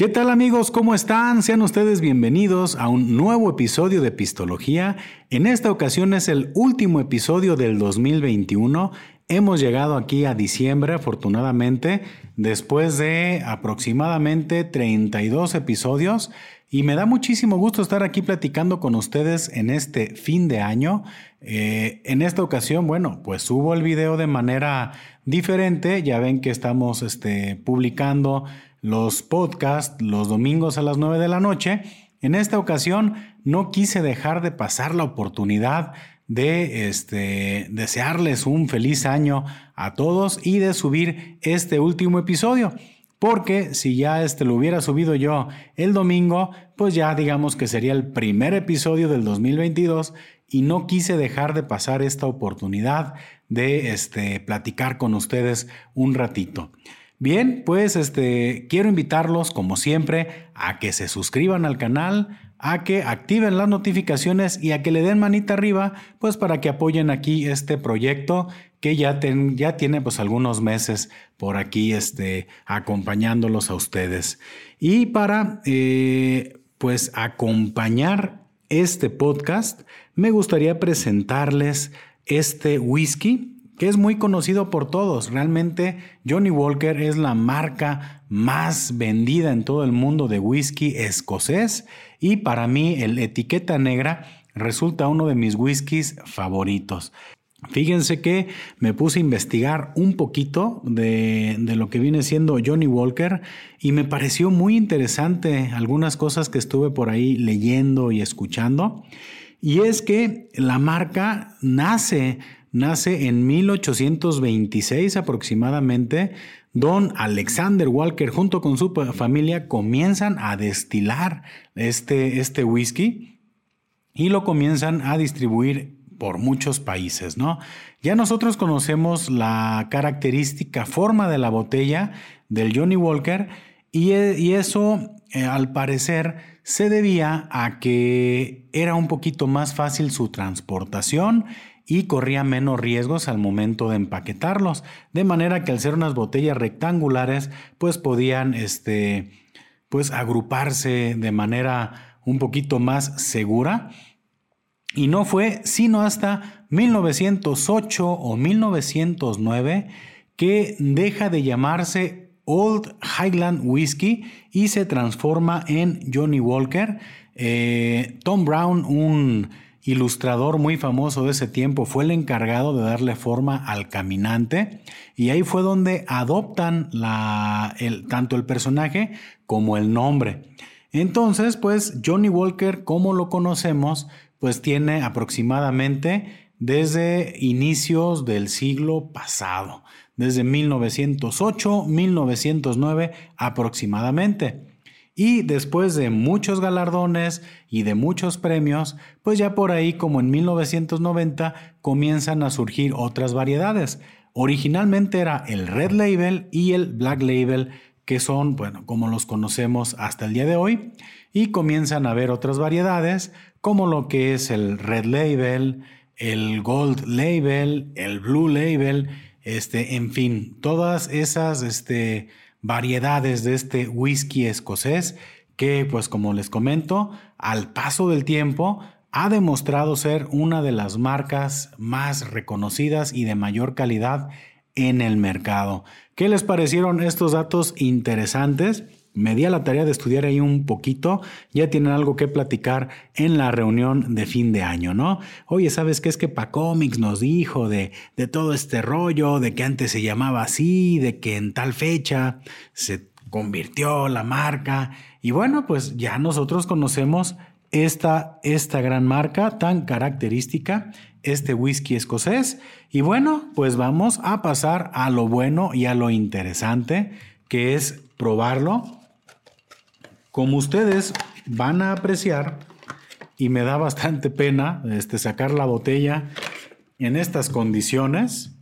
¿Qué tal amigos? ¿Cómo están? Sean ustedes bienvenidos a un nuevo episodio de Pistología. En esta ocasión es el último episodio del 2021. Hemos llegado aquí a diciembre, afortunadamente, después de aproximadamente 32 episodios. Y me da muchísimo gusto estar aquí platicando con ustedes en este fin de año. Eh, en esta ocasión, bueno, pues subo el video de manera diferente. Ya ven que estamos este, publicando los podcasts los domingos a las 9 de la noche. En esta ocasión no quise dejar de pasar la oportunidad de este, desearles un feliz año a todos y de subir este último episodio. Porque si ya este lo hubiera subido yo el domingo, pues ya digamos que sería el primer episodio del 2022 y no quise dejar de pasar esta oportunidad de este, platicar con ustedes un ratito. Bien, pues este, quiero invitarlos, como siempre, a que se suscriban al canal, a que activen las notificaciones y a que le den manita arriba, pues para que apoyen aquí este proyecto que ya, ya tiene pues algunos meses por aquí este, acompañándolos a ustedes. Y para eh, pues acompañar este podcast, me gustaría presentarles este whisky que es muy conocido por todos. Realmente Johnny Walker es la marca más vendida en todo el mundo de whisky escocés y para mí el etiqueta negra resulta uno de mis whiskies favoritos. Fíjense que me puse a investigar un poquito de, de, lo que viene siendo Johnny Walker y me pareció muy interesante algunas cosas que estuve por ahí leyendo y escuchando. Y es que la marca nace nace en 1826 aproximadamente. Don Alexander Walker junto con su familia comienzan a destilar este, este whisky y lo comienzan a distribuir por muchos países, ¿no? Ya nosotros conocemos la característica forma de la botella del Johnny Walker y, y eso eh, al parecer se debía a que era un poquito más fácil su transportación y corría menos riesgos al momento de empaquetarlos, de manera que al ser unas botellas rectangulares, pues podían este, pues agruparse de manera un poquito más segura. Y no fue sino hasta 1908 o 1909 que deja de llamarse Old Highland Whiskey y se transforma en Johnny Walker. Eh, Tom Brown, un ilustrador muy famoso de ese tiempo, fue el encargado de darle forma al caminante y ahí fue donde adoptan tanto el personaje como el nombre. Entonces, pues Johnny Walker, como lo conocemos, pues tiene aproximadamente desde inicios del siglo pasado, desde 1908, 1909 aproximadamente. Y después de muchos galardones y de muchos premios, pues ya por ahí como en 1990 comienzan a surgir otras variedades. Originalmente era el Red Label y el Black Label, que son, bueno, como los conocemos hasta el día de hoy, y comienzan a haber otras variedades, como lo que es el Red Label, el Gold Label, el Blue Label, este, en fin, todas esas, este, variedades de este whisky escocés que, pues como les comento, al paso del tiempo ha demostrado ser una de las marcas más reconocidas y de mayor calidad en el mercado. ¿Qué les parecieron estos datos interesantes? Me di a la tarea de estudiar ahí un poquito, ya tienen algo que platicar en la reunión de fin de año, ¿no? Oye, ¿sabes qué es que Pacomics nos dijo de, de todo este rollo, de que antes se llamaba así, de que en tal fecha se convirtió la marca? Y bueno, pues ya nosotros conocemos esta, esta gran marca tan característica, este whisky escocés. Y bueno, pues vamos a pasar a lo bueno y a lo interesante, que es probarlo como ustedes van a apreciar, y me da bastante pena este, sacar la botella en estas condiciones,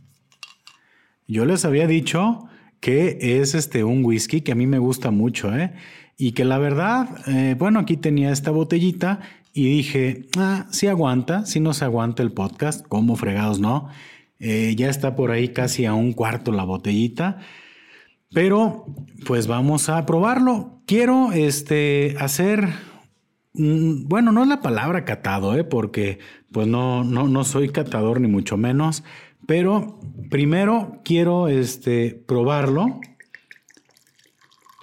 yo les había dicho que es este, un whisky que a mí me gusta mucho, ¿eh? y que la verdad, eh, bueno, aquí tenía esta botellita y dije, ah, si aguanta, si no se aguanta el podcast, como fregados no. Eh, ya está por ahí casi a un cuarto la botellita. Pero pues vamos a probarlo. Quiero este, hacer, bueno, no es la palabra catado, ¿eh? porque pues no, no, no soy catador ni mucho menos, pero primero quiero este, probarlo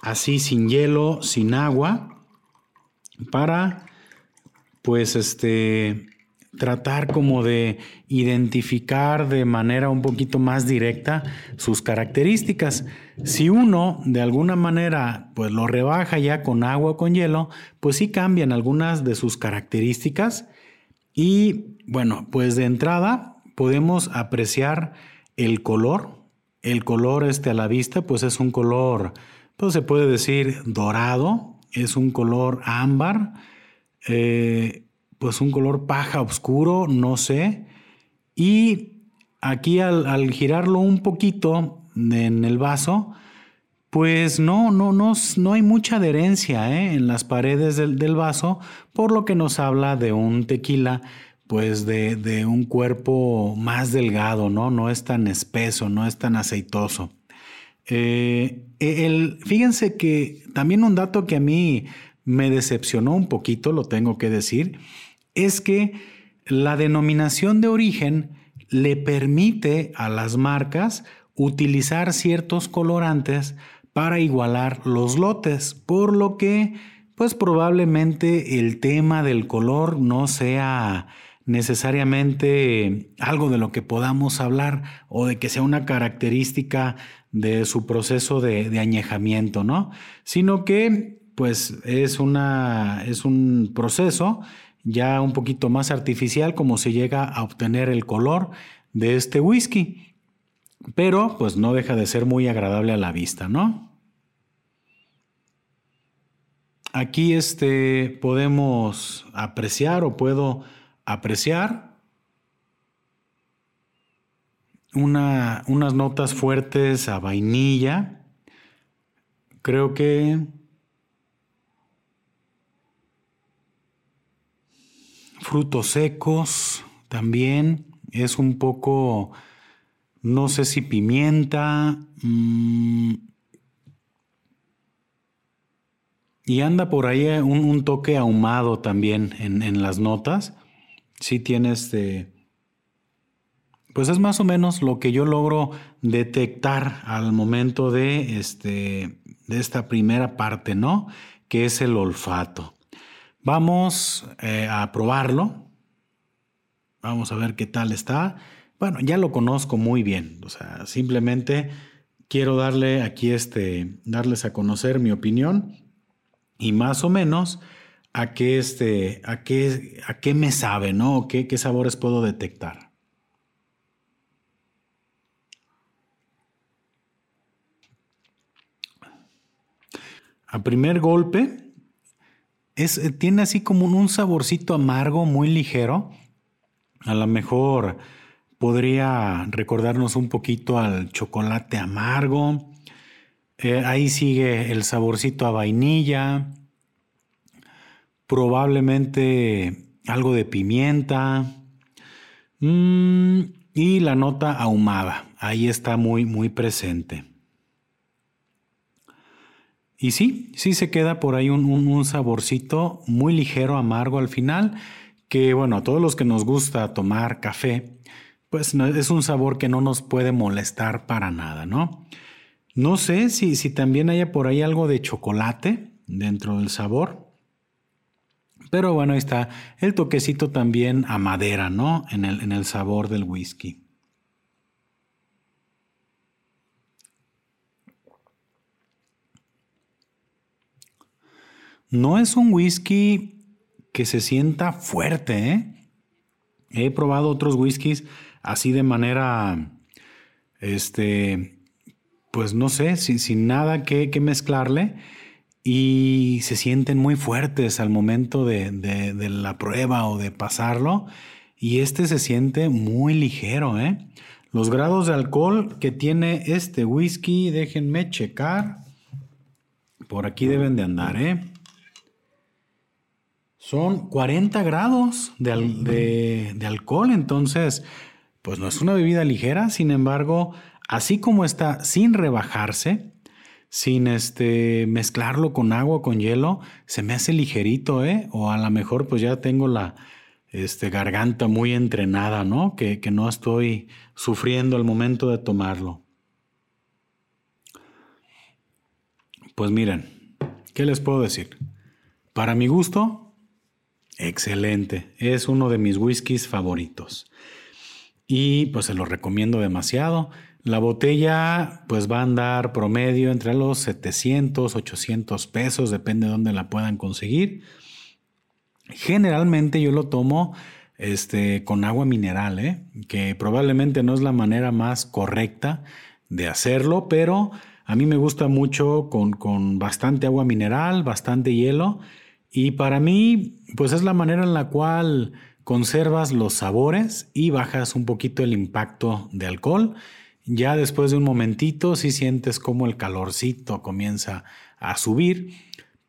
así sin hielo, sin agua, para pues este tratar como de identificar de manera un poquito más directa sus características. Si uno de alguna manera pues lo rebaja ya con agua o con hielo, pues sí cambian algunas de sus características y bueno, pues de entrada podemos apreciar el color. El color este a la vista pues es un color, pues se puede decir dorado, es un color ámbar. Eh, pues un color paja oscuro, no sé. Y aquí al, girarlo un poquito en el vaso, pues no, no, no, no hay mucha adherencia ¿eh? en las paredes del, vaso, por lo que nos habla de un tequila, pues de, un cuerpo más delgado, ¿no? No es tan espeso, no es tan aceitoso. Eh, el, fíjense que también un dato que a mí me decepcionó un poquito, lo tengo que decir, es que la denominación de origen le permite a las marcas utilizar ciertos colorantes para igualar los lotes, por lo que pues probablemente el tema del color no sea necesariamente algo de lo que podamos hablar o de que sea una característica de su proceso de, añejamiento, ¿no? Sino que pues es, una, es un proceso ya un poquito más artificial como se llega a obtener el color de este whisky. Pero pues no deja de ser muy agradable a la vista, ¿no? Aquí este, podemos apreciar o puedo apreciar una, unas notas fuertes a vainilla. Creo que frutos secos también. Es un poco, no sé si pimienta. Mm, y anda por ahí un, toque ahumado también en, las notas. Sí tiene este... Pues es más o menos lo que yo logro detectar al momento de, este, de esta primera parte, ¿no? Que es el olfato. Vamos eh, a probarlo. Vamos a ver qué tal está. Bueno, ya lo conozco muy bien. O sea, simplemente quiero darle aquí este, darles a conocer mi opinión y más o menos a qué, este, a qué, a qué me sabe, ¿no? ¿Qué, qué sabores puedo detectar. A primer golpe, eh, tiene así como un saborcito amargo muy ligero. A lo mejor podría recordarnos un poquito al chocolate amargo. Eh, ahí sigue el saborcito a vainilla. Probablemente algo de pimienta. Mm, y la nota ahumada. Ahí está muy, muy presente. Y sí, sí se queda por ahí un, saborcito muy ligero, amargo al final, que bueno, a todos los que nos gusta tomar café, pues es un sabor que no nos puede molestar para nada, ¿no? No sé si, si también haya por ahí algo de chocolate dentro del sabor. Pero bueno, ahí está el toquecito también a madera, ¿no? En el, en el sabor del whisky. No es un whisky que se sienta fuerte. ¿eh? He probado otros whiskies así de manera, este, pues no sé, sin, nada que, mezclarle y se sienten muy fuertes al momento de, de, la prueba o de pasarlo. Y este se siente muy ligero, ¿eh? Los grados de alcohol que tiene este whisky, déjenme checar. Por aquí deben de andar, ¿eh? Son 40 grados de, alcohol, entonces, pues no es una bebida ligera, sin embargo, así como está sin rebajarse, sin este mezclarlo con agua con hielo, se me hace ligerito, ¿eh? O a lo mejor pues ya tengo la este, garganta muy entrenada, ¿no? Que, que no estoy sufriendo al momento de tomarlo. Pues miren, ¿qué les puedo decir? Para mi gusto, excelente. Es uno de mis whiskies favoritos. Y pues se lo recomiendo demasiado. La botella pues va a andar promedio entre los 700, 800 pesos, depende de dónde la puedan conseguir. Generalmente yo lo tomo este, con agua mineral, ¿eh? que probablemente no es la manera más correcta de hacerlo, pero a mí me gusta mucho con, con bastante agua mineral, bastante hielo, y para mí pues es la manera en la cual conservas los sabores y bajas un poquito el impacto de alcohol ya después de un momentito sí sientes como el calorcito comienza a subir,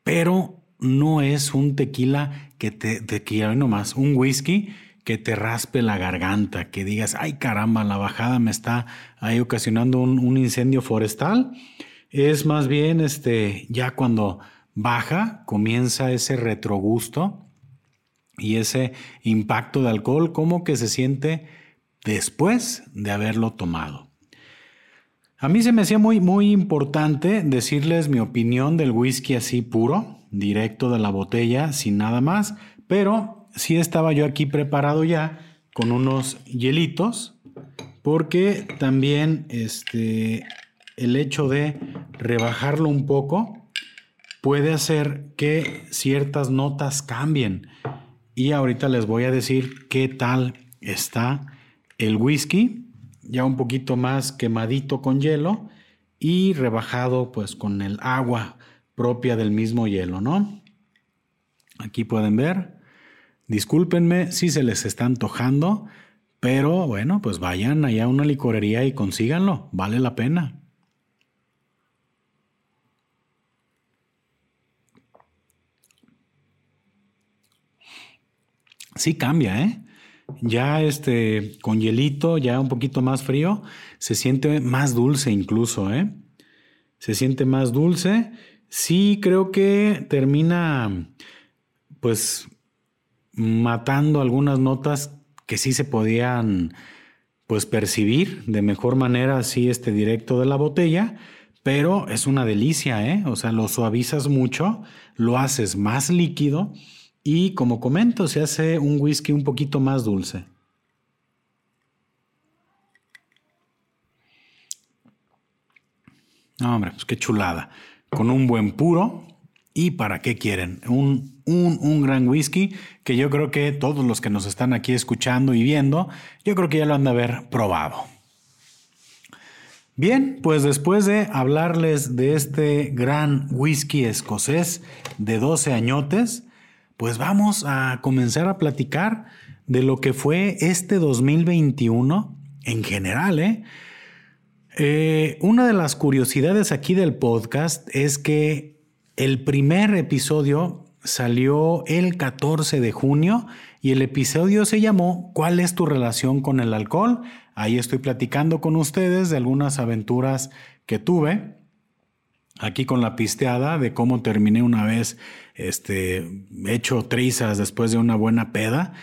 pero no es un tequila que te, tequila nomás, un whisky que te raspe la garganta, que digas, ay caramba, la bajada me está ahí ocasionando un, un incendio forestal. Es más bien este, ya cuando baja, comienza ese retrogusto y ese impacto de alcohol como que se siente después de haberlo tomado. A mí se me hacía muy, muy importante decirles mi opinión del whisky así puro, directo de la botella, sin nada más, pero sí estaba yo aquí preparado ya con unos hielitos, porque también este, el hecho de rebajarlo un poco puede hacer que ciertas notas cambien. Y ahorita les voy a decir qué tal está el whisky ya un poquito más quemadito con hielo y rebajado pues con el agua propia del mismo hielo, ¿no? Aquí pueden ver. Discúlpenme si se les está antojando, pero bueno, pues vayan allá a una licorería y consíganlo, vale la pena. Sí cambia, ¿eh? Ya este, con hielito, ya un poquito más frío, se siente más dulce incluso, ¿eh? Se siente más dulce. Sí, creo que termina, pues, matando algunas notas que sí se podían, pues, percibir de mejor manera así este directo de la botella, pero es una delicia, ¿eh? O sea, lo suavizas mucho, lo haces más líquido y como comento, se hace un whisky un poquito más dulce. Hombre, pues qué chulada. Con un buen puro. ¿Y para qué quieren? Un, un, un, gran whisky que yo creo que todos los que nos están aquí escuchando y viendo, yo creo que ya lo han de haber probado. Bien, pues después de hablarles de este gran whisky escocés de 12 añotes, pues vamos a comenzar a platicar de lo que fue este 2021 en general. ¿eh? Eh, una de las curiosidades aquí del podcast es que el primer episodio salió el 14 de junio y el episodio se llamó ¿Cuál es tu relación con el alcohol? Ahí estoy platicando con ustedes de algunas aventuras que tuve aquí con la pisteada de cómo terminé una vez este, hecho trizas después de una buena peda.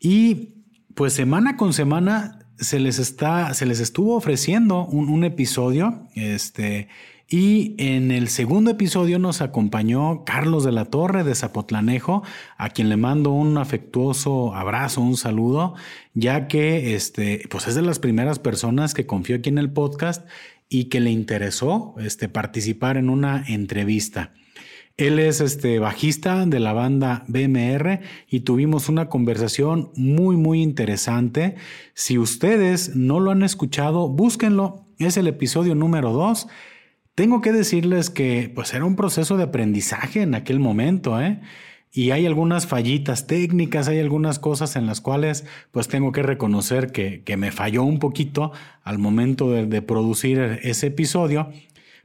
Y pues semana con semana se les, está, se les estuvo ofreciendo un, episodio. Este, y en el segundo episodio nos acompañó Carlos de la Torre de Zapotlanejo, a quien le mando un afectuoso abrazo, un saludo, ya que este, pues es de las primeras personas que confió aquí en el podcast y que le interesó este, participar en una entrevista. Él es este bajista de la banda BMR y tuvimos una conversación muy muy interesante. Si ustedes no lo han escuchado, búsquenlo. Es el episodio número 2. Tengo que decirles que pues era un proceso de aprendizaje en aquel momento, ¿eh? y hay algunas fallitas técnicas, hay algunas cosas en las cuales pues tengo que reconocer que, me falló un poquito al momento de, producir ese episodio,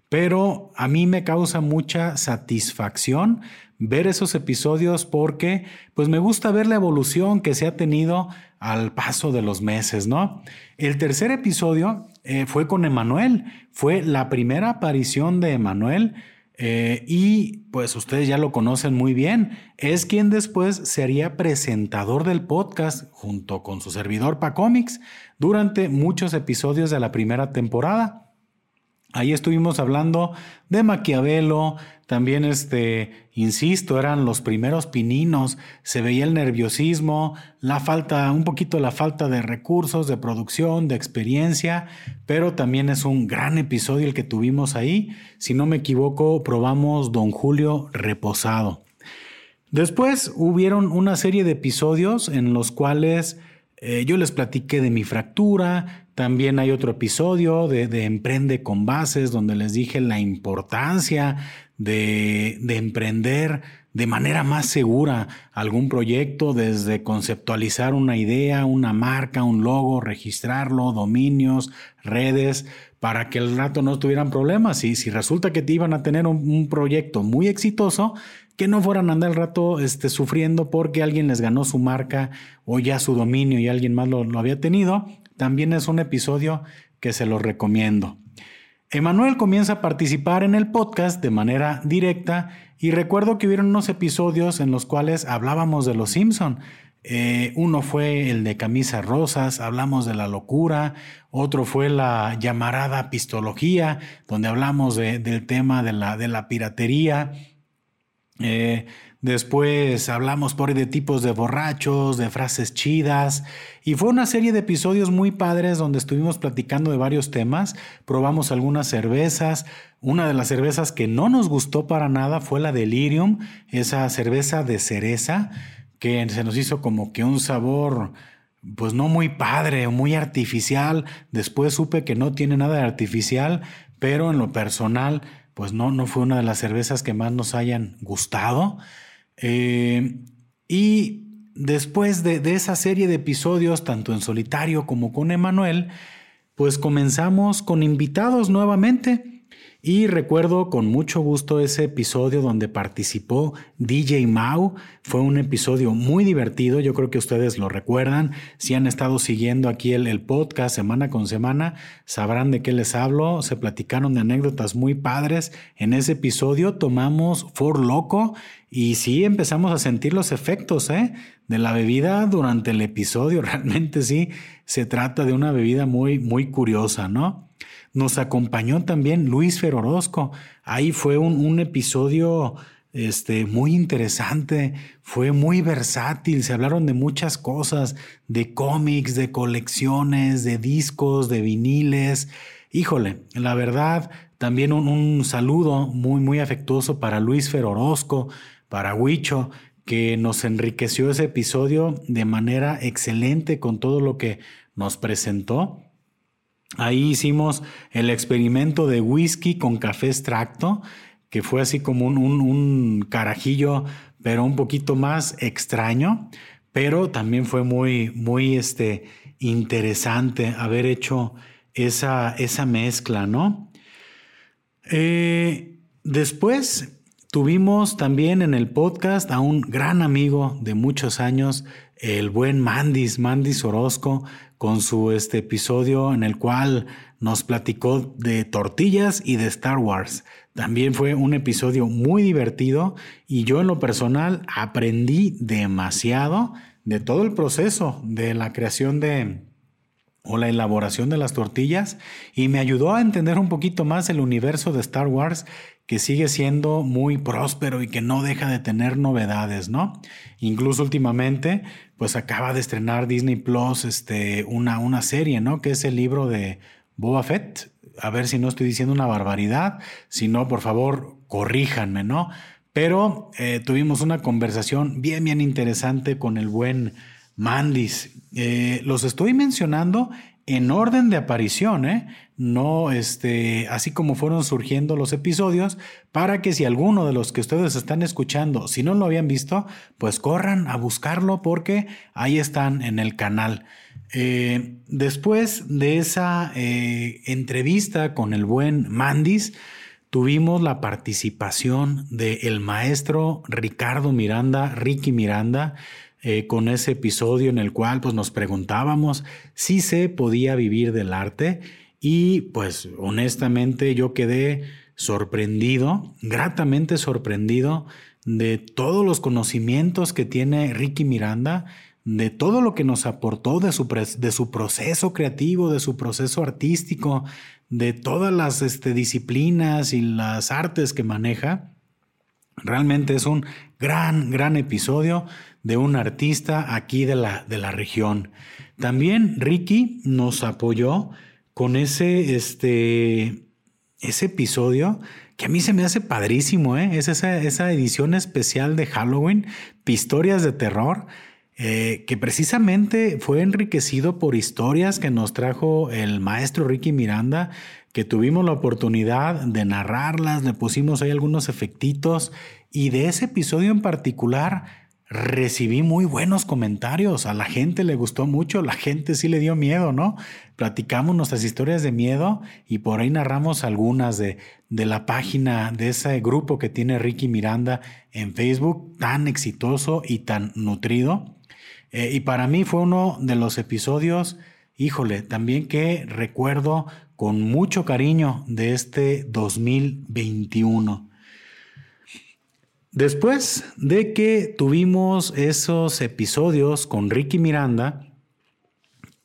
pero a mí me causa mucha satisfacción ver esos episodios porque pues me gusta ver la evolución que se ha tenido al paso de los meses, ¿no? El tercer episodio eh, fue con Emanuel. Fue la primera aparición de Emanuel. Eh, y pues ustedes ya lo conocen muy bien. Es quien después sería presentador del podcast junto con su servidor Pacomics durante muchos episodios de la primera temporada. Ahí estuvimos hablando de Maquiavelo, también este, insisto, eran los primeros pininos, se veía el nerviosismo, la falta, un poquito la falta de recursos, de producción, de experiencia, pero también es un gran episodio el que tuvimos ahí. Si no me equivoco, probamos Don Julio Reposado. Después hubieron una serie de episodios en los cuales eh, yo les platiqué de mi fractura, también hay otro episodio de, Emprende con Bases, donde les dije la importancia de, de, emprender de manera más segura algún proyecto, desde conceptualizar una idea, una marca, un logo, registrarlo, dominios, redes, para que el rato no tuvieran problemas. Y si resulta que te iban a tener un, proyecto muy exitoso, que no fueran a andar el rato este, sufriendo porque alguien les ganó su marca o ya su dominio y alguien más lo había tenido, también es un episodio que se lo recomiendo. Emanuel comienza a participar en el podcast de manera directa y recuerdo que hubieron unos episodios en los cuales hablábamos de los Simpson. Eh, uno fue el de camisas rosas, hablamos de la locura, otro fue la llamarada pistología, donde hablamos del tema de la, piratería. Eh, Después hablamos por ahí de tipos de borrachos, de frases chidas, y fue una serie de episodios muy padres donde estuvimos platicando de varios temas, probamos algunas cervezas, una de las cervezas que no nos gustó para nada fue la Delirium, esa cerveza de cereza, que se nos hizo como que un sabor pues no muy padre muy artificial, después supe que no tiene nada de artificial, pero en lo personal pues no, no fue una de las cervezas que más nos hayan gustado. Eh, y después de, de, esa serie de episodios, tanto en solitario como con Emanuel, pues comenzamos con invitados nuevamente. Y recuerdo con mucho gusto ese episodio donde participó DJ Mau. Fue un episodio muy divertido, yo creo que ustedes lo recuerdan. Si han estado siguiendo aquí el, podcast semana con semana, sabrán de qué les hablo. Se platicaron de anécdotas muy padres. En ese episodio tomamos For Loco y sí empezamos a sentir los efectos ¿eh? de la bebida durante el episodio. Realmente sí, se trata de una bebida muy, muy curiosa, ¿no? Nos acompañó también Luis Ferorosco. Ahí fue un, episodio este, muy interesante, fue muy versátil, se hablaron de muchas cosas, de cómics, de colecciones, de discos, de viniles. Híjole, la verdad, también un, un saludo muy, muy afectuoso para Luis Ferorosco, para Huicho, que nos enriqueció ese episodio de manera excelente con todo lo que nos presentó. Ahí hicimos el experimento de whisky con café extracto, que fue así como un, carajillo, pero un poquito más extraño, pero también fue muy, muy este, interesante haber hecho esa, esa mezcla, ¿no? Eh, después tuvimos también en el podcast a un gran amigo de muchos años, el buen Mandis, Mandis Orozco, con su este episodio en el cual nos platicó de tortillas y de Star Wars. También fue un episodio muy divertido y yo en lo personal aprendí demasiado de todo el proceso de la creación de o la elaboración de las tortillas y me ayudó a entender un poquito más el universo de Star Wars que sigue siendo muy próspero y que no deja de tener novedades, ¿no? Incluso últimamente, pues acaba de estrenar Disney Plus este, una, una serie, ¿no? Que es el libro de Boba Fett. A ver si no estoy diciendo una barbaridad. Si no, por favor, corríjanme, ¿no? Pero eh, tuvimos una conversación bien, bien interesante con el buen Mandis. Eh, los estoy mencionando en orden de aparición, ¿eh? no este, así como fueron surgiendo los episodios, para que si alguno de los que ustedes están escuchando, si no lo habían visto, pues corran a buscarlo porque ahí están en el canal. Eh, después de esa eh, entrevista con el buen Mandis, tuvimos la participación del maestro Ricardo Miranda, Ricky Miranda, eh, con ese episodio en el cual pues, nos preguntábamos si se podía vivir del arte y pues honestamente yo quedé sorprendido, gratamente sorprendido de todos los conocimientos que tiene Ricky Miranda, de todo lo que nos aportó de su, de su proceso creativo, de su proceso artístico, de todas las este, disciplinas y las artes que maneja. Realmente es un gran, gran episodio de un artista aquí de la, de la región. También Ricky nos apoyó con ese, este, ese episodio que a mí se me hace padrísimo, ¿eh? es esa, esa edición especial de Halloween, Historias de Terror, eh, que precisamente fue enriquecido por historias que nos trajo el maestro Ricky Miranda, que tuvimos la oportunidad de narrarlas, le pusimos ahí algunos efectitos y de ese episodio en particular recibí muy buenos comentarios, a la gente le gustó mucho, la gente sí le dio miedo, ¿no? Platicamos nuestras historias de miedo y por ahí narramos algunas de, de la página de ese grupo que tiene Ricky Miranda en Facebook, tan exitoso y tan nutrido. Eh, y para mí fue uno de los episodios, híjole, también que recuerdo con mucho cariño de este 2021. Después de que tuvimos esos episodios con Ricky Miranda,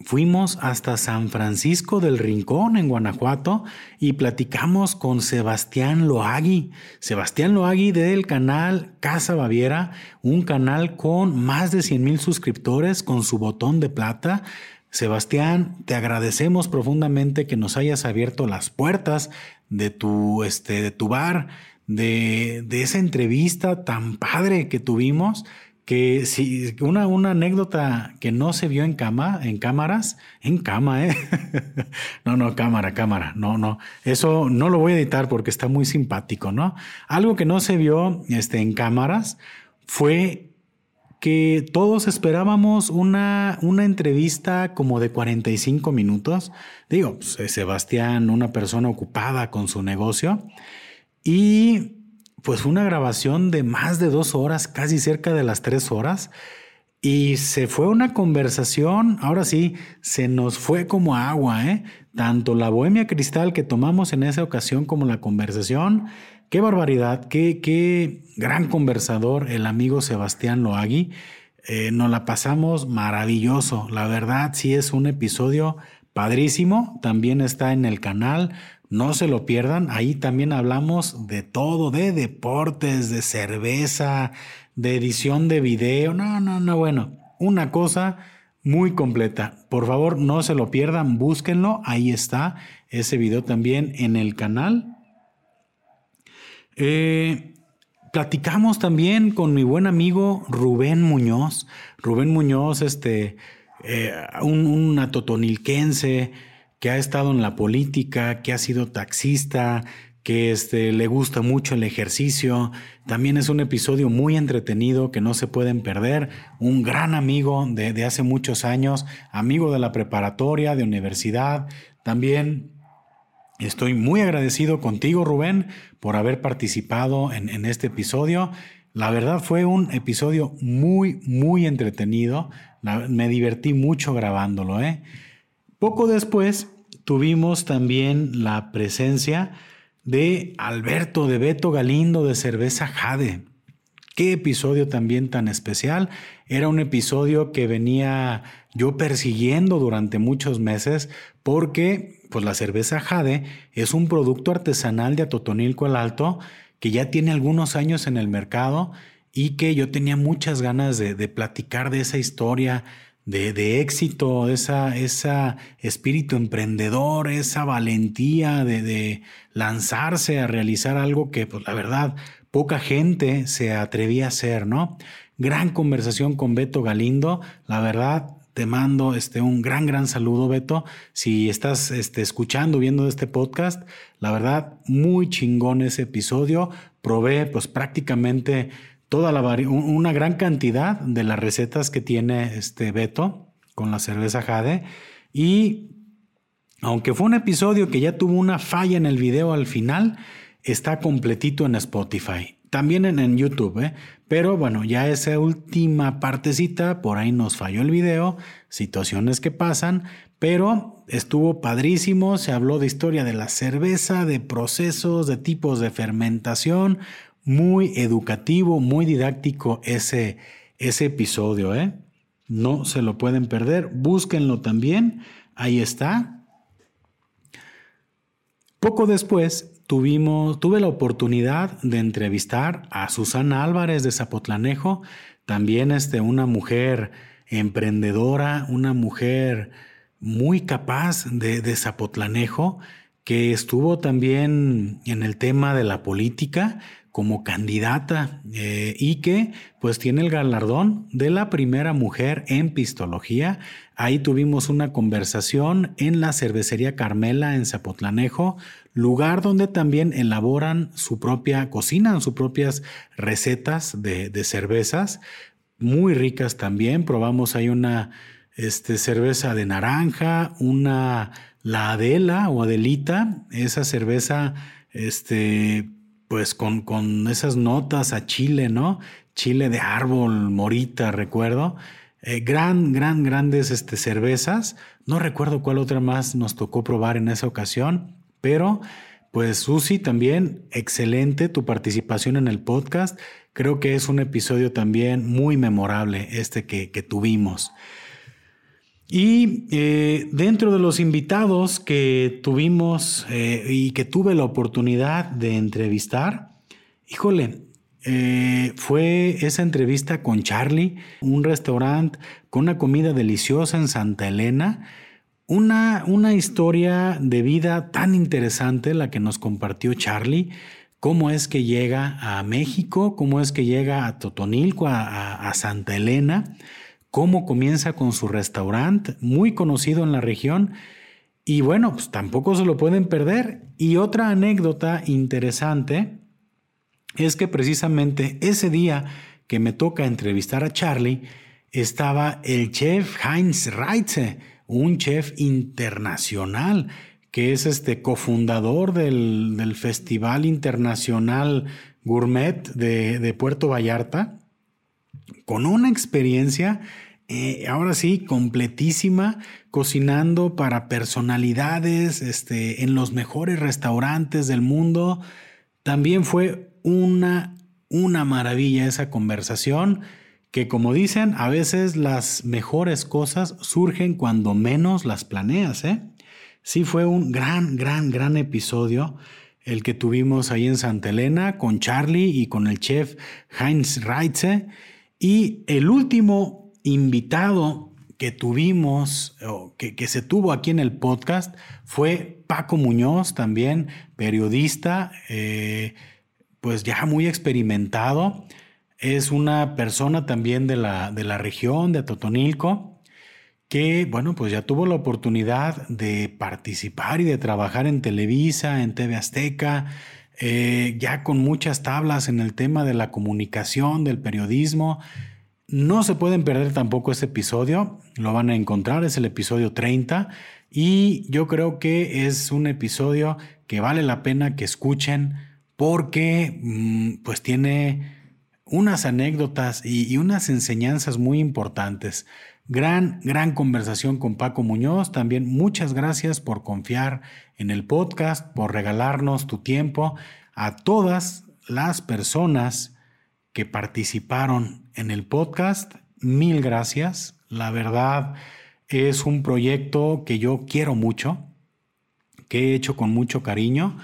Fuimos hasta San Francisco del Rincón, en Guanajuato, y platicamos con Sebastián Loagui. Sebastián Loagui del canal Casa Baviera, un canal con más de 100 mil suscriptores con su botón de plata. Sebastián, te agradecemos profundamente que nos hayas abierto las puertas de tu, este, de tu bar, de, esa entrevista tan padre que tuvimos que si una, una anécdota que no se vio en cama, en cámaras, en cama, ¿eh? no, no, cámara, cámara, no, no, eso no lo voy a editar porque está muy simpático, ¿no? Algo que no se vio este, en cámaras fue que todos esperábamos una, una entrevista como de 45 minutos. Digo, pues, Sebastián, una persona ocupada con su negocio, y pues una grabación de más de dos horas, casi cerca de las tres horas. Y se fue una conversación, ahora sí, se nos fue como agua, ¿eh? Tanto la bohemia cristal que tomamos en esa ocasión como la conversación. Qué barbaridad, qué, qué gran conversador el amigo Sebastián Loagui. Eh, nos la pasamos maravilloso. La verdad, sí es un episodio padrísimo. También está en el canal. No se lo pierdan, ahí también hablamos de todo, de deportes, de cerveza, de edición de video. No, no, no, bueno, una cosa muy completa. Por favor, no se lo pierdan, búsquenlo, ahí está ese video también en el canal. Eh, platicamos también con mi buen amigo Rubén Muñoz. Rubén Muñoz, este, eh, un, un atotonilquense, que ha estado en la política, que ha sido taxista, que este, le gusta mucho el ejercicio. También es un episodio muy entretenido que no se pueden perder. Un gran amigo de, hace muchos años, amigo de la preparatoria, de universidad. También estoy muy agradecido contigo, Rubén, por haber participado en este episodio. La verdad fue un episodio muy, muy entretenido. me divertí mucho grabándolo, ¿eh? Poco después tuvimos también la presencia de Alberto de Beto Galindo de Cerveza Jade. Qué episodio también tan especial. Era un episodio que venía yo persiguiendo durante muchos meses porque pues la cerveza Jade es un producto artesanal de Atotonilco el Alto que ya tiene algunos años en el mercado y que yo tenía muchas ganas de, de platicar de esa historia, de, éxito, esa, esa espíritu emprendedor, esa valentía de, de, lanzarse a realizar algo que, pues la verdad, poca gente se atrevía a hacer, ¿no? Gran conversación con Beto Galindo, la verdad, te mando este, un gran, gran saludo, Beto. Si estás este, escuchando, viendo este podcast, la verdad, muy chingón ese episodio. Probé, pues prácticamente toda la una gran cantidad de las recetas que tiene este Beto con la cerveza Jade y aunque fue un episodio que ya tuvo una falla en el video al final, está completito en Spotify. También en, YouTube, ¿eh? pero bueno, ya esa última partecita, por ahí nos falló el video, situaciones que pasan, pero estuvo padrísimo, se habló de historia de la cerveza, de procesos, de tipos de fermentación, muy educativo, muy didáctico ese, ese episodio, ¿eh? No se lo pueden perder, búsquenlo también, ahí está. Poco después tuvimos, tuve la oportunidad de entrevistar a Susana Álvarez de Zapotlanejo, también este, una mujer emprendedora, una mujer muy capaz de, de Zapotlanejo, que estuvo también en el tema de la política, como candidata eh, y que pues tiene el galardón de la primera mujer en pistología. Ahí tuvimos una conversación en la cervecería Carmela en Zapotlanejo, lugar donde también elaboran su propia, cocinan sus propias recetas de, cervezas, muy ricas también. Probamos ahí una este, cerveza de naranja, una la Adela o Adelita, esa cerveza este, pues con, con esas notas a chile, ¿no? Chile de árbol, morita, recuerdo. Eh, gran, gran, grandes este, cervezas. No recuerdo cuál otra más nos tocó probar en esa ocasión, pero pues Susi también, excelente tu participación en el podcast. Creo que es un episodio también muy memorable este que, que tuvimos. Y eh, dentro de los invitados que tuvimos eh, y que tuve la oportunidad de entrevistar, híjole, eh, fue esa entrevista con Charlie, un restaurante con una comida deliciosa en Santa Elena. Una, una historia de vida tan interesante la que nos compartió Charlie cómo es que llega a México, cómo es que llega a Totonilco, a Santa Elena, cómo comienza con su restaurante, muy conocido en la región. Y bueno, pues tampoco se lo pueden perder. Y otra anécdota interesante es que precisamente ese día que me toca entrevistar a Charlie, estaba el chef Heinz Reitze, un chef internacional que es este cofundador del, del Festival Internacional Gourmet de, de Puerto Vallarta con una experiencia, eh, ahora sí, completísima, cocinando para personalidades este, en los mejores restaurantes del mundo. También fue una, una maravilla esa conversación que como dicen, a veces las mejores cosas surgen cuando menos las planeas. ¿eh? Sí fue un gran, gran, gran episodio el que tuvimos ahí en Santa Elena con Charlie y con el chef Heinz Reitze. Y el último invitado que tuvimos, o que, se tuvo aquí en el podcast, fue Paco Muñoz, también periodista, eh, pues ya muy experimentado. Es una persona también de la, de la región, de Totonilco, que, bueno, pues ya tuvo la oportunidad de participar y de trabajar en Televisa, en TV Azteca, eh, ya con muchas tablas en el tema de la comunicación, del periodismo. No se pueden perder tampoco este episodio, lo van a encontrar, es el episodio 30 y yo creo que es un episodio que vale la pena que escuchen porque mm, pues tiene unas anécdotas y, y, unas enseñanzas muy importantes. Gran, gran conversación con Paco Muñoz. También muchas gracias por confiar en el podcast, por regalarnos tu tiempo. A todas las personas que participaron en el podcast, mil gracias. La verdad es un proyecto que yo quiero mucho, que he hecho con mucho cariño.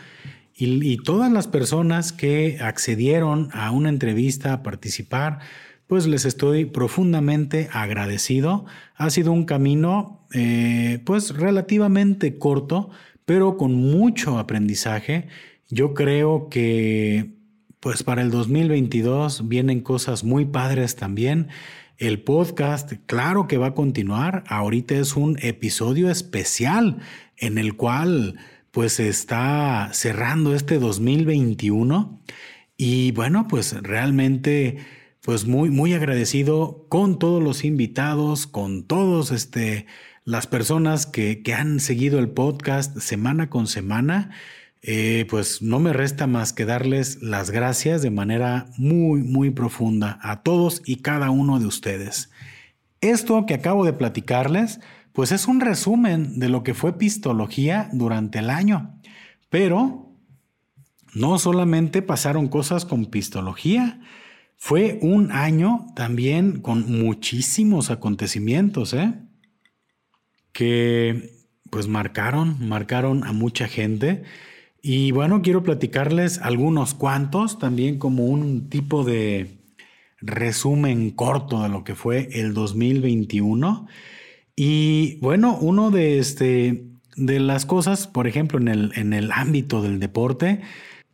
Y, todas las personas que accedieron a una entrevista a participar, pues les estoy profundamente agradecido. Ha sido un camino eh, pues relativamente corto, pero con mucho aprendizaje. Yo creo que pues para el 2022 vienen cosas muy padres también. El podcast, claro que va a continuar. Ahorita es un episodio especial en el cual pues está cerrando este 2021 y bueno, pues realmente pues muy, muy agradecido con todos los invitados, con todos este, las personas que, que han seguido el podcast semana con semana. Eh, pues no me resta más que darles las gracias de manera muy, muy profunda a todos y cada uno de ustedes. Esto que acabo de platicarles, pues es un resumen de lo que fue pistología durante el año. Pero no solamente pasaron cosas con pistología, fue un año también con muchísimos acontecimientos, ¿eh? Que pues marcaron, marcaron a mucha gente. Y bueno, quiero platicarles algunos cuantos, también como un tipo de resumen corto de lo que fue el 2021. Y bueno, uno de, este, de las cosas, por ejemplo, en el, en el ámbito del deporte,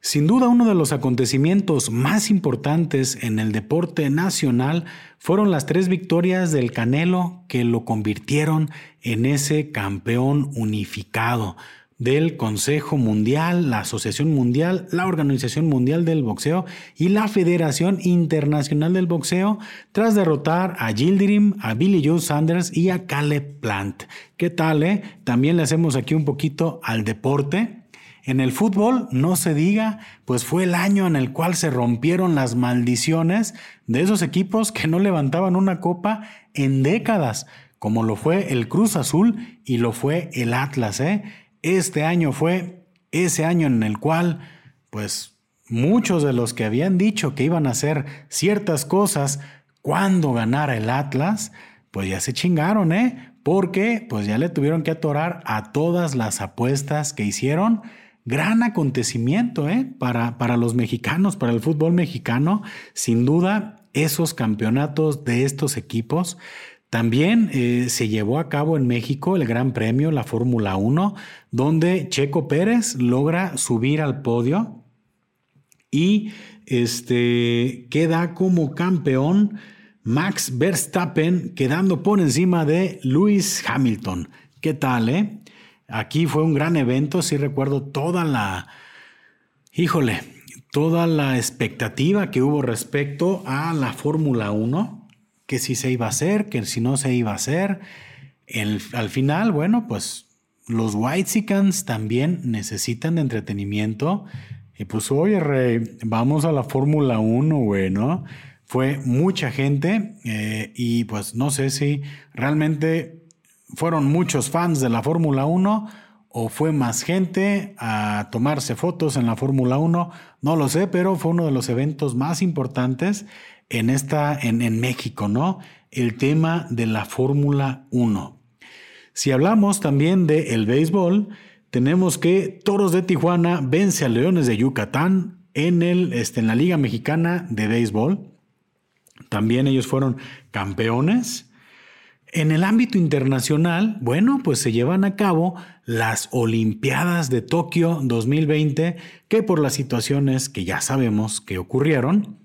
sin duda uno de los acontecimientos más importantes en el deporte nacional fueron las tres victorias del Canelo que lo convirtieron en ese campeón unificado del Consejo Mundial, la Asociación Mundial, la Organización Mundial del Boxeo y la Federación Internacional del Boxeo tras derrotar a Gildirim, a Billy Joe Sanders y a Caleb Plant. ¿Qué tal, eh? También le hacemos aquí un poquito al deporte. En el fútbol, no se diga, pues fue el año en el cual se rompieron las maldiciones de esos equipos que no levantaban una copa en décadas, como lo fue el Cruz Azul y lo fue el Atlas, ¿eh? Este año fue ese año en el cual, pues, muchos de los que habían dicho que iban a hacer ciertas cosas cuando ganara el Atlas, pues ya se chingaron, ¿eh? Porque pues ya le tuvieron que atorar a todas las apuestas que hicieron. Gran acontecimiento, ¿eh? Para, para los mexicanos, para el fútbol mexicano, sin duda, esos campeonatos de estos equipos también eh, se llevó a cabo en México el Gran Premio, la Fórmula 1, donde Checo Pérez logra subir al podio y este, queda como campeón Max Verstappen, quedando por encima de Lewis Hamilton. ¿Qué tal, eh? Aquí fue un gran evento, sí recuerdo toda la, híjole, toda la expectativa que hubo respecto a la Fórmula 1 que si se iba a hacer, que si no se iba a hacer. al final, bueno, pues los Whitesicans también necesitan de entretenimiento. Y pues, oye, Rey, vamos a la Fórmula 1, güey, ¿no? Fue mucha gente eh, y pues no sé si realmente fueron muchos fans de la Fórmula 1 o fue más gente a tomarse fotos en la Fórmula 1, no lo sé, pero fue uno de los eventos más importantes en, esta, en, México, ¿no? El tema de la Fórmula 1. Si hablamos también del el béisbol, tenemos que Toros de Tijuana vence a Leones de Yucatán en, el, este, en la Liga Mexicana de Béisbol. También ellos fueron campeones. En el ámbito internacional, bueno, pues se llevan a cabo las Olimpiadas de Tokio 2020, que por las situaciones que ya sabemos que ocurrieron,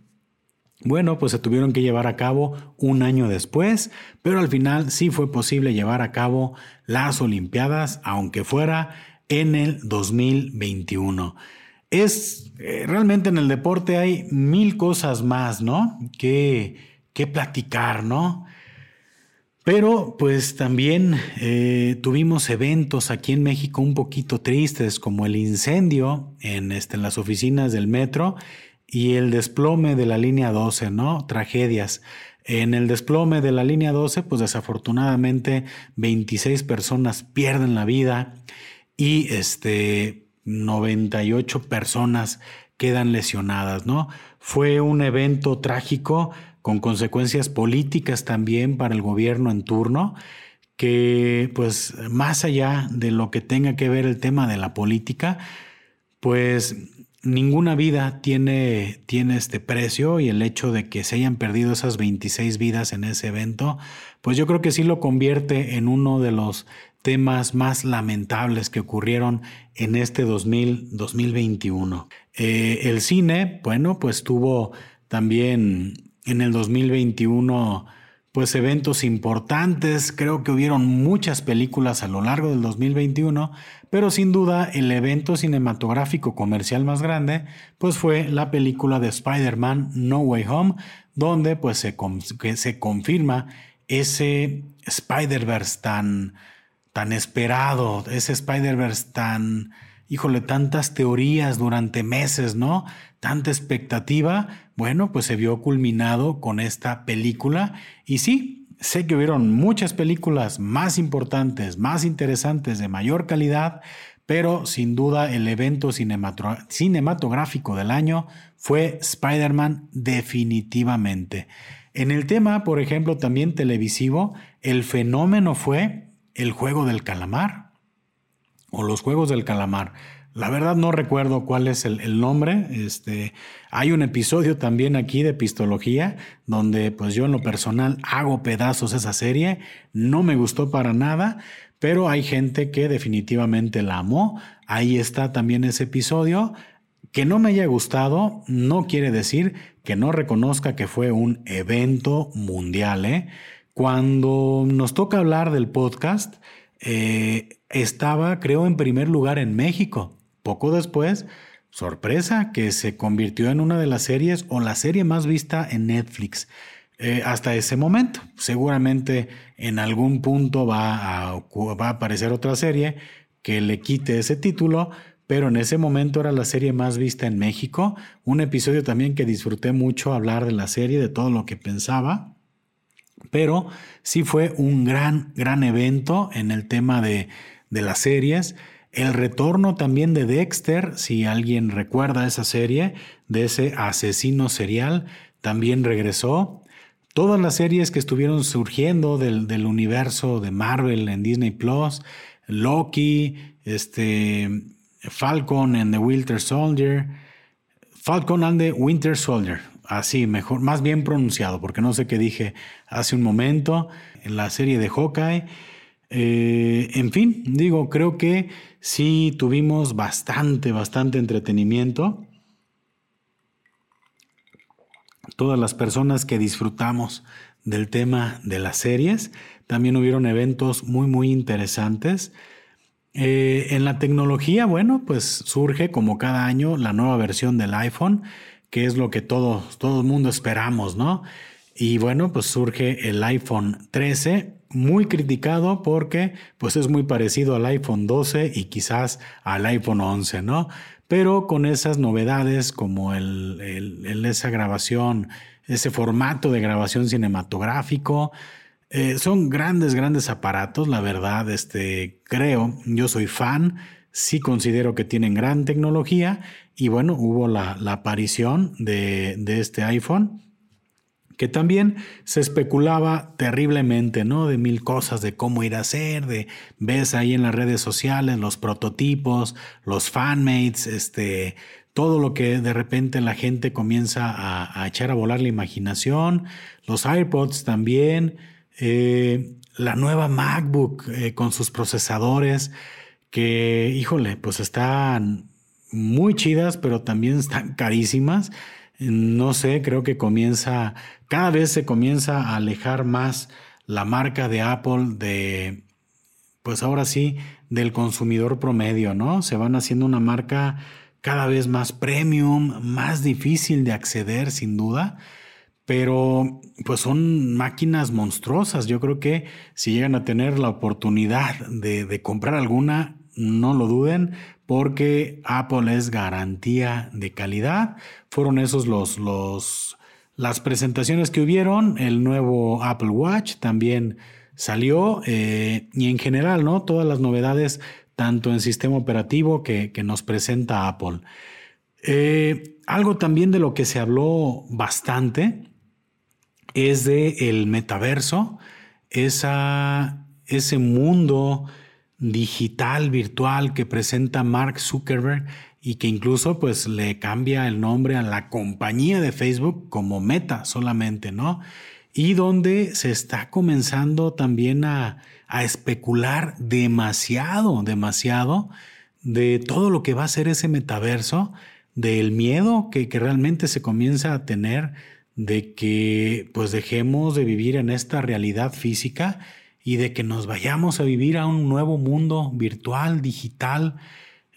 bueno, pues se tuvieron que llevar a cabo un año después, pero al final sí fue posible llevar a cabo las Olimpiadas, aunque fuera en el 2021. Es eh, realmente en el deporte hay mil cosas más, ¿no? Que, que platicar, ¿no? Pero pues también eh, tuvimos eventos aquí en México un poquito tristes, como el incendio en, este, en las oficinas del metro y el desplome de la línea 12, ¿no? Tragedias. En el desplome de la línea 12, pues desafortunadamente 26 personas pierden la vida y este 98 personas quedan lesionadas, ¿no? Fue un evento trágico con consecuencias políticas también para el gobierno en turno que pues más allá de lo que tenga que ver el tema de la política, pues ninguna vida tiene, tiene este precio y el hecho de que se hayan perdido esas 26 vidas en ese evento, pues yo creo que sí lo convierte en uno de los temas más lamentables que ocurrieron en este 2021. Eh, el cine, bueno, pues tuvo también en el 2021 pues eventos importantes, creo que hubieron muchas películas a lo largo del 2021, pero sin duda el evento cinematográfico comercial más grande pues fue la película de Spider-Man No Way Home, donde pues se, se confirma ese Spider-Verse tan, tan esperado, ese Spider-Verse tan, híjole, tantas teorías durante meses, ¿no? Tanta expectativa, bueno, pues se vio culminado con esta película y sí, sé que hubieron muchas películas más importantes, más interesantes, de mayor calidad, pero sin duda el evento cinematográfico del año fue Spider-Man definitivamente. En el tema, por ejemplo, también televisivo, el fenómeno fue el juego del calamar o los juegos del calamar. La verdad no recuerdo cuál es el, nombre. Este, hay un episodio también aquí de Pistología donde pues yo en lo personal hago pedazos esa serie. No me gustó para nada, pero hay gente que definitivamente la amó. Ahí está también ese episodio. Que no me haya gustado no quiere decir que no reconozca que fue un evento mundial. ¿eh? Cuando nos toca hablar del podcast, eh, estaba, creo, en primer lugar en México. Poco después, sorpresa, que se convirtió en una de las series o la serie más vista en Netflix. Eh, hasta ese momento. Seguramente en algún punto va a, aparecer otra serie que le quite ese título, pero en ese momento era la serie más vista en México. Un episodio también que disfruté mucho hablar de la serie, de todo lo que pensaba. Pero sí fue un gran, gran evento en el tema de las series. El retorno también de Dexter, si alguien recuerda esa serie, de ese asesino serial, también regresó. Todas las series que estuvieron surgiendo del, del universo de Marvel en Disney Plus, Loki, este, Falcon and the Winter Soldier, Falcon and the Winter Soldier, así mejor, más bien pronunciado, porque no sé qué dije hace un momento, en la serie de Hawkeye. Eh, en fin, digo, creo que sí tuvimos bastante, bastante entretenimiento. Todas las personas que disfrutamos del tema de las series, también hubieron eventos muy, muy interesantes. Eh, en la tecnología, bueno, pues surge como cada año la nueva versión del iPhone, que es lo que todo, todo el mundo esperamos, ¿no? Y bueno, pues surge el iPhone 13, muy criticado porque pues es muy parecido al iPhone 12 y quizás al iPhone 11, ¿no? Pero con esas novedades como el, esa grabación, ese formato de grabación cinematográfico, eh, son grandes, grandes aparatos, la verdad, este, creo, yo soy fan, sí considero que tienen gran tecnología y bueno, hubo la, aparición de, de, este iPhone que también se especulaba terriblemente, ¿no? De mil cosas, de cómo ir a ser, de ves ahí en las redes sociales los prototipos, los fanmates, este, todo lo que de repente la gente comienza a, echar a volar la imaginación, los iPods también, eh, la nueva MacBook eh, con sus procesadores, que, híjole, pues están muy chidas, pero también están carísimas. No sé, creo que comienza, cada vez se comienza a alejar más la marca de Apple de, pues ahora sí, del consumidor promedio, ¿no? Se van haciendo una marca cada vez más premium, más difícil de acceder, sin duda pero pues son máquinas monstruosas. Yo creo que si llegan a tener la oportunidad de, comprar alguna, no lo duden, porque Apple es garantía de calidad. Fueron esos los, los, las presentaciones que hubieron. El nuevo Apple Watch también salió eh, y en general, ¿no? Todas las novedades, tanto en sistema operativo que, nos presenta Apple. Eh, algo también de lo que se habló bastante es de el metaverso, esa, ese mundo digital, virtual que presenta Mark Zuckerberg y que incluso pues le cambia el nombre a la compañía de Facebook como Meta solamente, ¿no? Y donde se está comenzando también a, especular demasiado, demasiado de todo lo que va a ser ese metaverso, del miedo que, que realmente se comienza a tener de que pues dejemos de vivir en esta realidad física y de que nos vayamos a vivir a un nuevo mundo virtual, digital.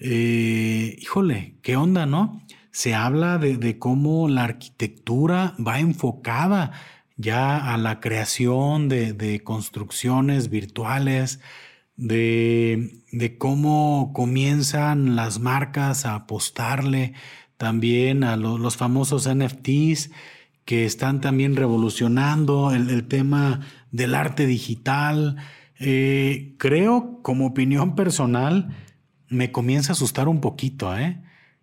Eh, híjole, ¿qué onda, no? Se habla de, cómo la arquitectura va enfocada ya a la creación de, construcciones virtuales, de, cómo comienzan las marcas a apostarle también a los famosos NFTs que están también revolucionando el, tema del arte digital. Eh, creo, como opinión personal, me comienza a asustar un poquito. ¿eh?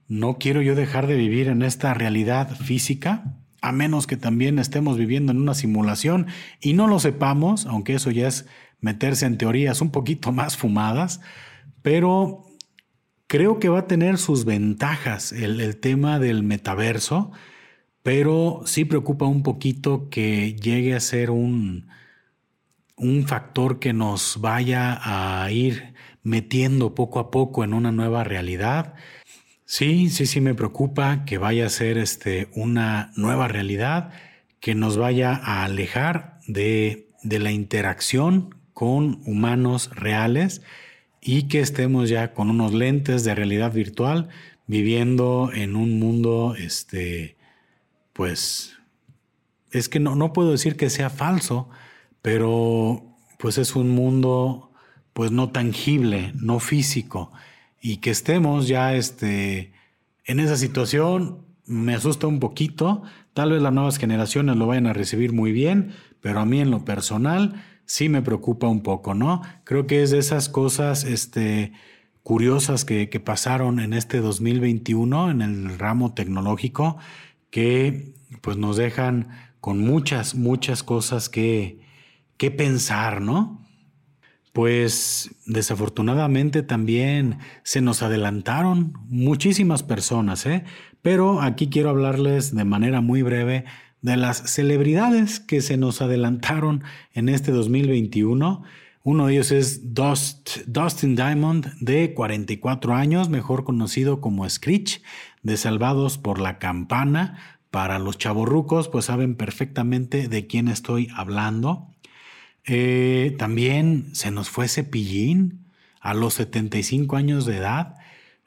No quiero yo dejar de vivir en esta realidad física, a menos que también estemos viviendo en una simulación y no lo sepamos, aunque eso ya es meterse en teorías un poquito más fumadas, pero creo que va a tener sus ventajas el, tema del metaverso pero sí preocupa un poquito que llegue a ser un, un factor que nos vaya a ir metiendo poco a poco en una nueva realidad. Sí, sí, sí me preocupa que vaya a ser este, una nueva realidad que nos vaya a alejar de, de la interacción con humanos reales y que estemos ya con unos lentes de realidad virtual viviendo en un mundo este, pues es que no, no puedo decir que sea falso, pero pues es un mundo pues no tangible, no físico, y que estemos ya este, en esa situación me asusta un poquito, tal vez las nuevas generaciones lo vayan a recibir muy bien, pero a mí en lo personal sí me preocupa un poco, ¿no? Creo que es de esas cosas este, curiosas que, que pasaron en este 2021 en el ramo tecnológico que pues nos dejan con muchas, muchas cosas que, que pensar, ¿no? Pues desafortunadamente también se nos adelantaron muchísimas personas, ¿eh? Pero aquí quiero hablarles de manera muy breve de las celebridades que se nos adelantaron en este 2021. Uno de ellos es Dustin Diamond, de 44 años, mejor conocido como Screech, de Salvados por la Campana. Para los chavorrucos, pues saben perfectamente de quién estoy hablando. Eh, también se nos fue Cepillín a los 75 años de edad.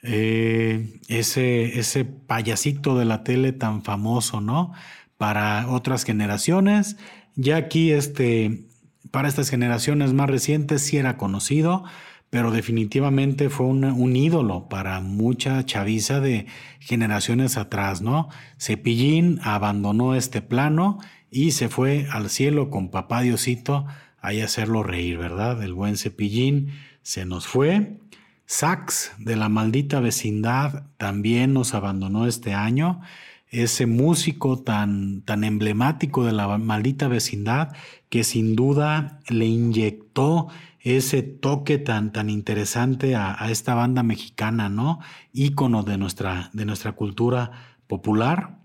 Eh, ese, ese payasito de la tele tan famoso, ¿no? Para otras generaciones. Ya aquí, este, para estas generaciones más recientes, sí era conocido pero definitivamente fue un ídolo para mucha chaviza de generaciones atrás, ¿no? Cepillín abandonó este plano y se fue al cielo con papá Diosito a hacerlo reír, ¿verdad? El buen Cepillín se nos fue. Sax de la maldita vecindad también nos abandonó este año. Ese músico tan, tan emblemático de la maldita vecindad que sin duda le inyectó ese toque tan, tan interesante a, esta banda mexicana, ¿no? Ícono de nuestra, de nuestra cultura popular.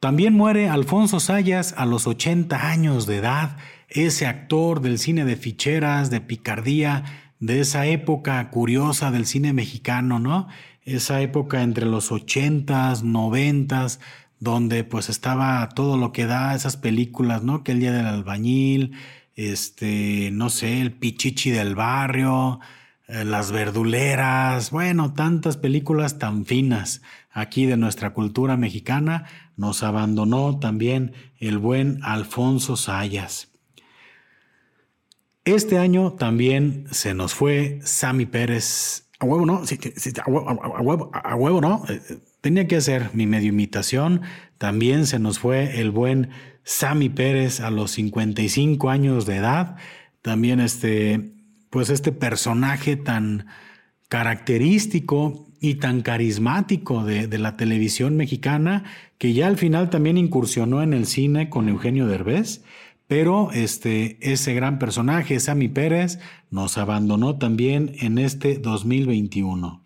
También muere Alfonso Sayas a los 80 años de edad, ese actor del cine de ficheras, de picardía, de esa época curiosa del cine mexicano, ¿no? Esa época entre los 80s, 90s, donde pues estaba todo lo que da esas películas, ¿no? Que el día del albañil, este, no sé, el Pichichi del barrio, eh, las verduleras, bueno, tantas películas tan finas aquí de nuestra cultura mexicana, nos abandonó también el buen Alfonso Sayas. Este año también se nos fue Sammy Pérez. A huevo, ¿no? Sí, a, huevo, a, huevo, ¿no? Eh, eh, tenía que hacer mi medio imitación. También se nos fue el buen Sammy Pérez a los 55 años de edad. También este, pues este personaje tan característico y tan carismático de, de, la televisión mexicana, que ya al final también incursionó en el cine con Eugenio Derbez, pero este, ese gran personaje, Sammy Pérez, nos abandonó también en este 2021.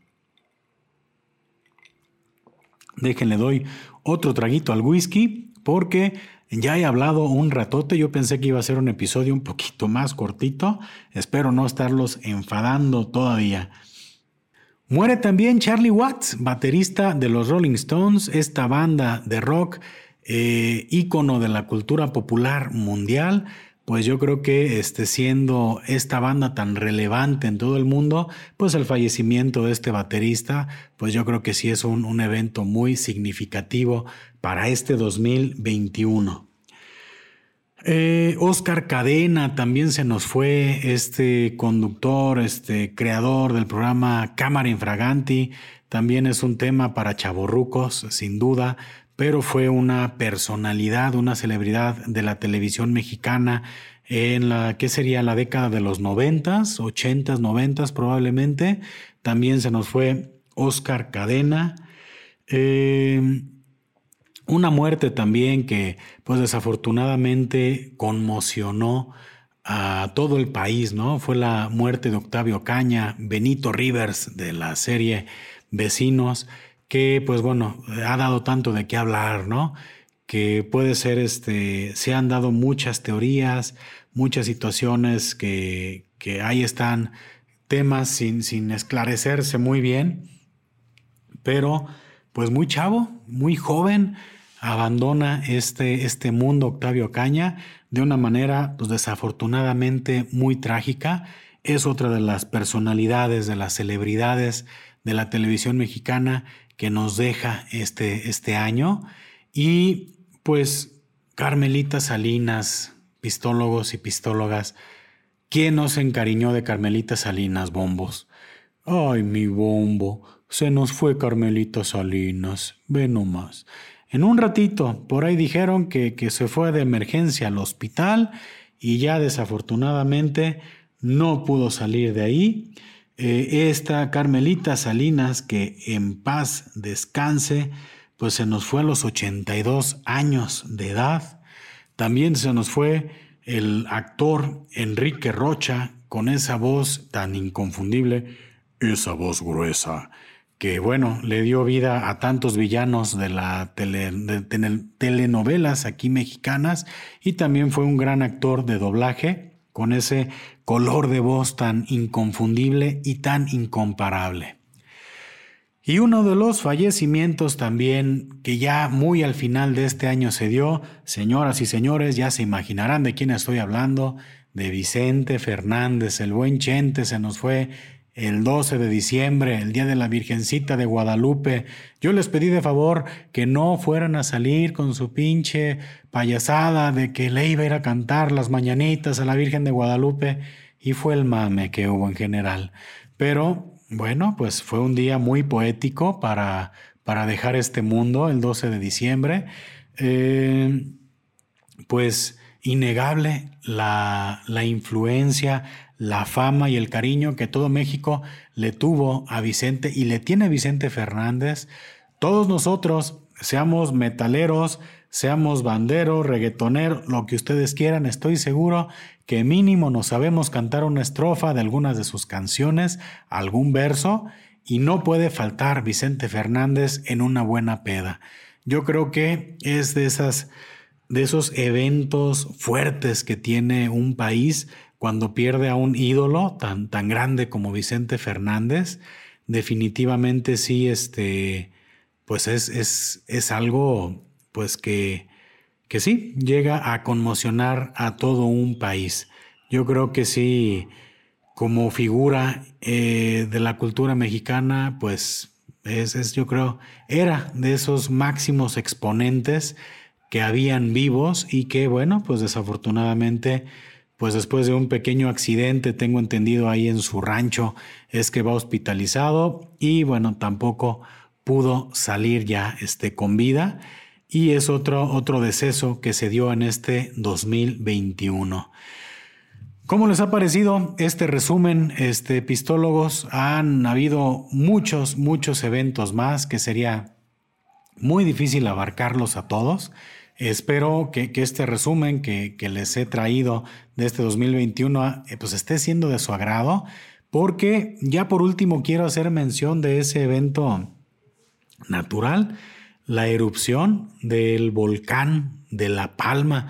Déjenle doy otro traguito al whisky, porque ya he hablado un ratote, yo pensé que iba a ser un episodio un poquito más cortito, espero no estarlos enfadando todavía. Muere también Charlie Watts, baterista de los Rolling Stones, esta banda de rock, eh, ícono de la cultura popular mundial, pues yo creo que este, siendo esta banda tan relevante en todo el mundo, pues el fallecimiento de este baterista, pues yo creo que sí es un, evento muy significativo para este 2021. Eh, Oscar Cadena también se nos fue, este conductor, este creador del programa Cámara Infraganti, también es un tema para chavorrucos, sin duda, pero fue una personalidad, una celebridad de la televisión mexicana en la que sería la década de los noventas, ochentas, noventas probablemente. También se nos fue Oscar Cadena. Eh, una muerte también que, pues desafortunadamente, conmocionó a todo el país, ¿no? Fue la muerte de Octavio Caña, Benito Rivers de la serie Vecinos, que, pues bueno, ha dado tanto de qué hablar, ¿no? Que puede ser, este, se han dado muchas teorías, muchas situaciones que, que ahí están, temas sin, sin esclarecerse muy bien, pero pues muy chavo, muy joven, abandona este, este mundo Octavio Caña de una manera pues, desafortunadamente muy trágica. Es otra de las personalidades, de las celebridades de la televisión mexicana que nos deja este, este año. Y pues Carmelita Salinas, pistólogos y pistólogas, ¿quién nos encariñó de Carmelita Salinas, bombos? Ay, mi bombo, se nos fue Carmelita Salinas, ve nomás. En un ratito, por ahí dijeron que, que se fue de emergencia al hospital y ya desafortunadamente no pudo salir de ahí. Eh, esta Carmelita Salinas, que en paz descanse, pues se nos fue a los 82 años de edad. También se nos fue el actor Enrique Rocha con esa voz tan inconfundible, esa voz gruesa que bueno, le dio vida a tantos villanos de las telenovelas aquí mexicanas y también fue un gran actor de doblaje con ese color de voz tan inconfundible y tan incomparable. Y uno de los fallecimientos también que ya muy al final de este año se dio, señoras y señores, ya se imaginarán de quién estoy hablando, de Vicente Fernández, el buen Chente se nos fue el 12 de diciembre, el día de la Virgencita de Guadalupe, yo les pedí de favor que no fueran a salir con su pinche payasada de que le iba a ir a cantar las mañanitas a la Virgen de Guadalupe y fue el mame que hubo en general. Pero bueno, pues fue un día muy poético para, para dejar este mundo el 12 de diciembre. Eh, pues innegable la, la influencia, la fama y el cariño que todo México le tuvo a Vicente y le tiene Vicente Fernández. Todos nosotros, seamos metaleros, seamos banderos, reggaetoneros, lo que ustedes quieran, estoy seguro que mínimo nos sabemos cantar una estrofa de algunas de sus canciones, algún verso, y no puede faltar Vicente Fernández en una buena peda. Yo creo que es de esas de esos eventos fuertes que tiene un país cuando pierde a un ídolo tan, tan grande como Vicente Fernández, definitivamente sí, este, pues es, es, es algo pues que, que sí, llega a conmocionar a todo un país. Yo creo que sí, como figura eh, de la cultura mexicana, pues es, es, yo creo, era de esos máximos exponentes que habían vivos y que, bueno, pues desafortunadamente pues después de un pequeño accidente, tengo entendido ahí en su rancho, es que va hospitalizado y bueno, tampoco pudo salir ya este, con vida. Y es otro, otro deceso que se dio en este 2021. ¿Cómo les ha parecido este resumen, este, pistólogos? Han habido muchos, muchos eventos más que sería muy difícil abarcarlos a todos. Espero que, este resumen que, les he traído de este 2021 eh, pues esté siendo de su agrado, porque ya por último quiero hacer mención de ese evento natural, la erupción del volcán de La Palma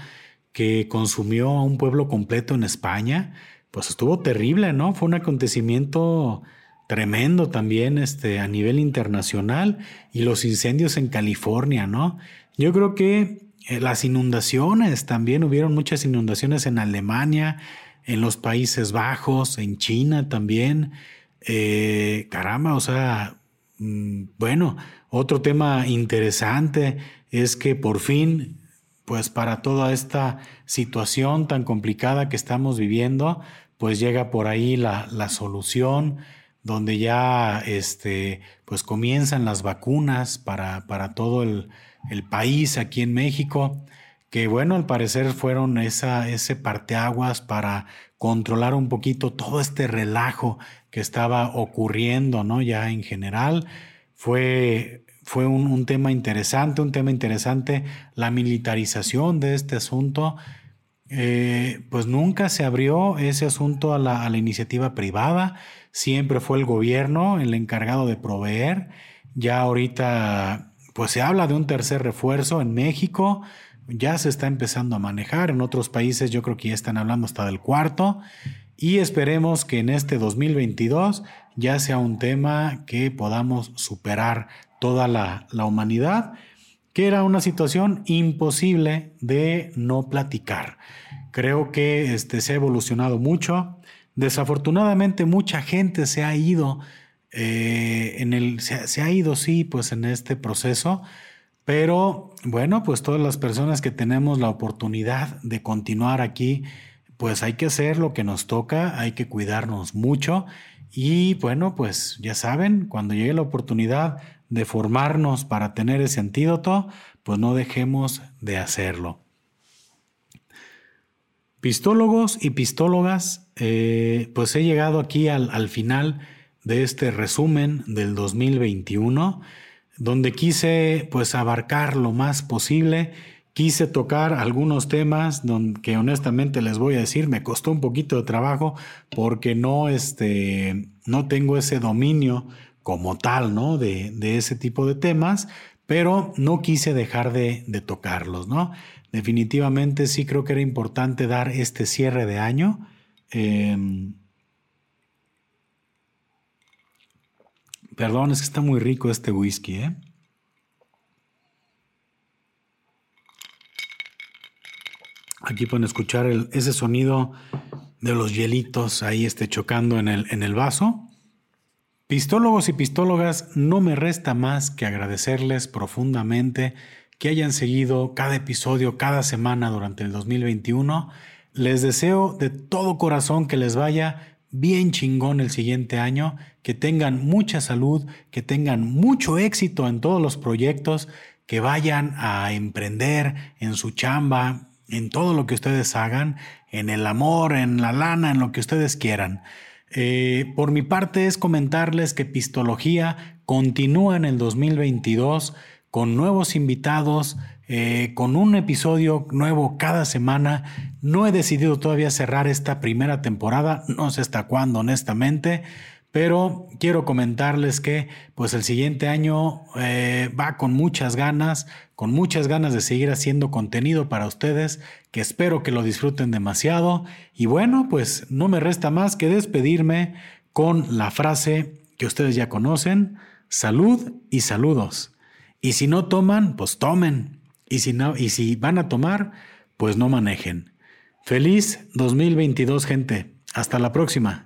que consumió a un pueblo completo en España, pues estuvo terrible, ¿no? Fue un acontecimiento tremendo también este, a nivel internacional y los incendios en California, ¿no? Yo creo que las inundaciones, también hubieron muchas inundaciones en Alemania, en los Países Bajos, en China también. Eh, caramba, o sea, mm, bueno, otro tema interesante es que por fin, pues para toda esta situación tan complicada que estamos viviendo, pues llega por ahí la, la solución donde ya este, pues comienzan las vacunas para, para todo el, el país aquí en México, que bueno, al parecer fueron esa, ese parteaguas para controlar un poquito todo este relajo que estaba ocurriendo, ¿no? Ya en general. Fue, fue un, un tema interesante, un tema interesante, la militarización de este asunto. Eh, pues nunca se abrió ese asunto a la, a la, iniciativa privada, siempre fue el gobierno el encargado de proveer. Ya ahorita, pues se habla de un tercer refuerzo en México, ya se está empezando a manejar, en otros países yo creo que ya están hablando hasta del cuarto y esperemos que en este 2022 ya sea un tema que podamos superar toda la, la humanidad que era una situación imposible de no platicar. Creo que este, se ha evolucionado mucho. Desafortunadamente mucha gente se ha ido eh, en el, se, ha ido, sí, pues en este proceso. Pero bueno, pues todas las personas que tenemos la oportunidad de continuar aquí, pues hay que hacer lo que nos toca, hay que cuidarnos mucho. Y bueno, pues ya saben, cuando llegue la oportunidad de formarnos para tener ese antídoto, pues no dejemos de hacerlo. Pistólogos y pistólogas, eh, pues he llegado aquí al, al, final de este resumen del 2021, donde quise pues abarcar lo más posible, quise tocar algunos temas donde, que honestamente les voy a decir, me costó un poquito de trabajo porque no, este, no tengo ese dominio como tal, ¿no? De, de ese tipo de temas, pero no quise dejar de, de, tocarlos, ¿no? Definitivamente sí creo que era importante dar este cierre de año. Eh, perdón, es que está muy rico este whisky, ¿eh? Aquí pueden escuchar ese sonido de los hielitos ahí este, chocando en el, en el vaso. Pistólogos y pistólogas, no me resta más que agradecerles profundamente que hayan seguido cada episodio, cada semana durante el 2021. Les deseo de todo corazón que les vaya bien chingón el siguiente año, que tengan mucha salud, que tengan mucho éxito en todos los proyectos, que vayan a emprender en su chamba, en todo lo que ustedes hagan, en el amor, en la lana, en lo que ustedes quieran. Eh, por mi parte es comentarles que Pistología continúa en el 2022 con nuevos invitados, eh, con un episodio nuevo cada semana. No he decidido todavía cerrar esta primera temporada, no sé hasta cuándo honestamente, pero quiero comentarles que pues el siguiente año eh, va con muchas ganas, con muchas ganas de seguir haciendo contenido para ustedes, que espero que lo disfruten demasiado. Y bueno, pues no me resta más que despedirme con la frase que ustedes ya conocen, salud y saludos. Y si no toman, pues tomen. Y si, no, y si van a tomar, pues no manejen. Feliz 2022, gente. Hasta la próxima.